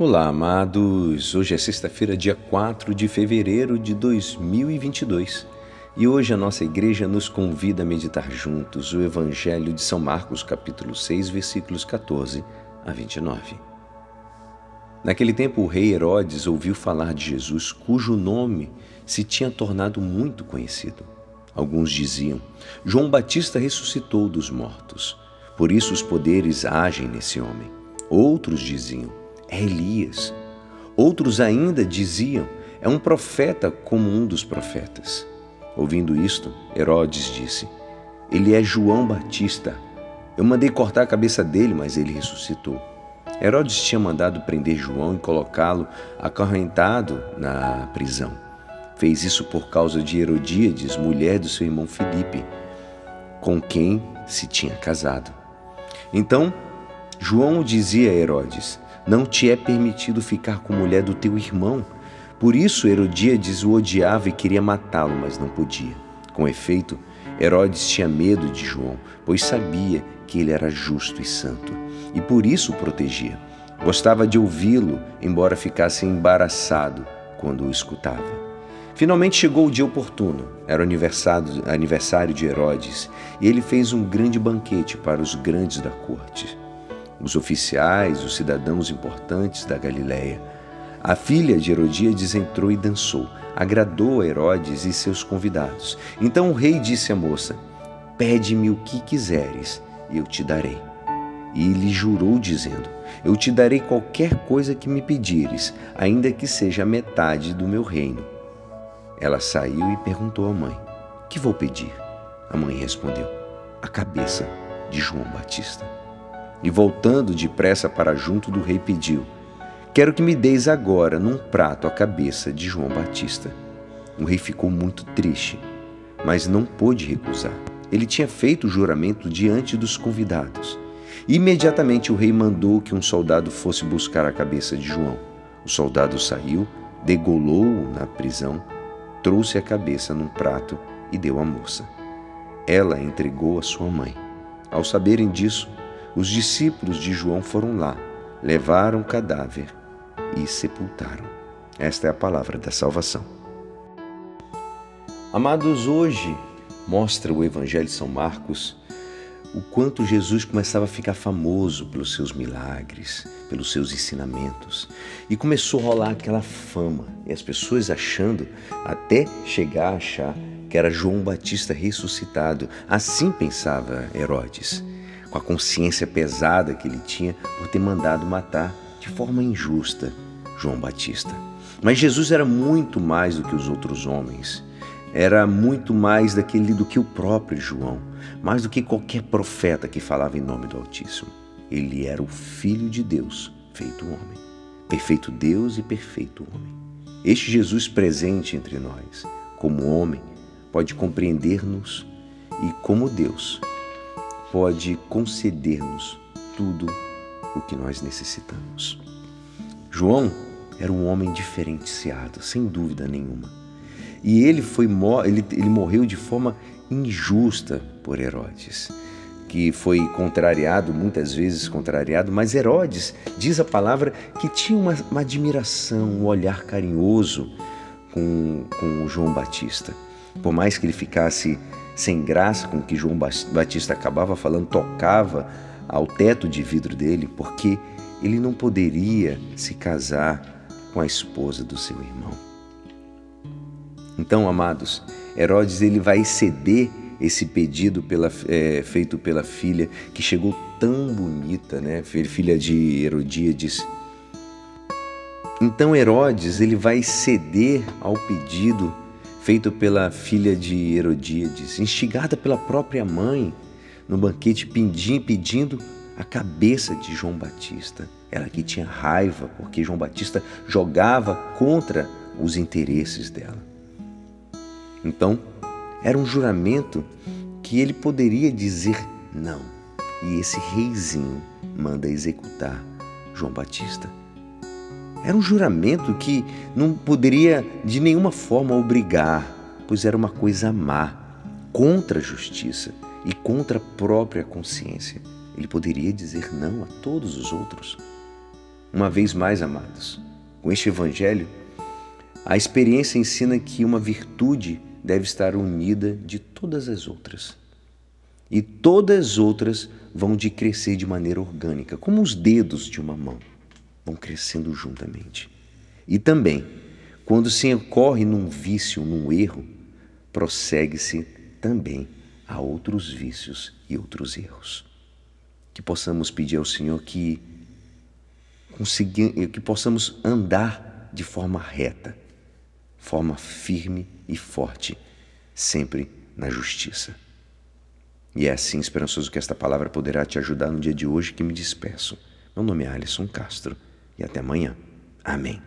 Olá, amados! Hoje é sexta-feira, dia 4 de fevereiro de 2022 e hoje a nossa igreja nos convida a meditar juntos o Evangelho de São Marcos, capítulo 6, versículos 14 a 29. Naquele tempo, o rei Herodes ouviu falar de Jesus, cujo nome se tinha tornado muito conhecido. Alguns diziam: João Batista ressuscitou dos mortos, por isso os poderes agem nesse homem. Outros diziam: é Elias. Outros ainda diziam: é um profeta como um dos profetas. Ouvindo isto, Herodes disse: Ele é João Batista. Eu mandei cortar a cabeça dele, mas ele ressuscitou. Herodes tinha mandado prender João e colocá-lo acorrentado na prisão. Fez isso por causa de Herodíades, mulher do seu irmão Filipe, com quem se tinha casado. Então, João dizia a Herodes: não te é permitido ficar com mulher do teu irmão. Por isso Herodíades o odiava e queria matá-lo, mas não podia. Com efeito, Herodes tinha medo de João, pois sabia que ele era justo e santo, e por isso o protegia. Gostava de ouvi-lo, embora ficasse embaraçado quando o escutava. Finalmente chegou o dia oportuno. Era o aniversário, aniversário de Herodes, e ele fez um grande banquete para os grandes da corte os oficiais, os cidadãos importantes da Galiléia. A filha de Herodíades entrou e dançou, agradou a Herodes e seus convidados. Então o rei disse à moça: Pede-me o que quiseres, e eu te darei. E lhe jurou, dizendo: Eu te darei qualquer coisa que me pedires, ainda que seja a metade do meu reino. Ela saiu e perguntou à mãe: Que vou pedir? A mãe respondeu: A cabeça de João Batista. E voltando depressa para junto do rei, pediu: Quero que me deis agora num prato a cabeça de João Batista. O rei ficou muito triste, mas não pôde recusar. Ele tinha feito o juramento diante dos convidados. Imediatamente o rei mandou que um soldado fosse buscar a cabeça de João. O soldado saiu, degolou-o na prisão, trouxe a cabeça num prato e deu à moça. Ela entregou a sua mãe. Ao saberem disso, os discípulos de João foram lá, levaram o cadáver e sepultaram. Esta é a palavra da salvação. Amados, hoje mostra o Evangelho de São Marcos o quanto Jesus começava a ficar famoso pelos seus milagres, pelos seus ensinamentos. E começou a rolar aquela fama, e as pessoas achando, até chegar a achar que era João Batista ressuscitado. Assim pensava Herodes com a consciência pesada que ele tinha por ter mandado matar de forma injusta João Batista. Mas Jesus era muito mais do que os outros homens. Era muito mais daquele do que o próprio João, mais do que qualquer profeta que falava em nome do Altíssimo. Ele era o Filho de Deus, feito homem. Perfeito Deus e perfeito homem. Este Jesus presente entre nós, como homem, pode compreender-nos e, como Deus, pode conceder-nos tudo o que nós necessitamos. João era um homem diferenciado, sem dúvida nenhuma. E ele, foi, ele, ele morreu de forma injusta por Herodes, que foi contrariado, muitas vezes contrariado, mas Herodes, diz a palavra, que tinha uma, uma admiração, um olhar carinhoso com, com João Batista. Por mais que ele ficasse sem graça com que João Batista acabava falando, tocava ao teto de vidro dele, porque ele não poderia se casar com a esposa do seu irmão. Então, amados, Herodes ele vai ceder esse pedido pela, é, feito pela filha que chegou tão bonita, né? Filha de Herodíades. Então Herodes ele vai ceder ao pedido feito pela filha de Herodíades, instigada pela própria mãe, no banquete pedindo, pedindo a cabeça de João Batista. Ela que tinha raiva porque João Batista jogava contra os interesses dela. Então, era um juramento que ele poderia dizer não. E esse reizinho manda executar João Batista. Era um juramento que não poderia de nenhuma forma obrigar, pois era uma coisa má, contra a justiça e contra a própria consciência. Ele poderia dizer não a todos os outros. Uma vez mais, amados, com este Evangelho, a experiência ensina que uma virtude deve estar unida de todas as outras. E todas as outras vão de crescer de maneira orgânica, como os dedos de uma mão, vão crescendo juntamente. E também, quando se incorre num vício, num erro, prossegue-se também a outros vícios e outros erros. Que possamos pedir ao Senhor que, que possamos andar de forma reta, forma firme e forte, sempre na justiça. E é assim esperançoso que esta palavra poderá te ajudar no dia de hoje que me despeço. Meu nome é Alisson Castro e até amanhã. Amém.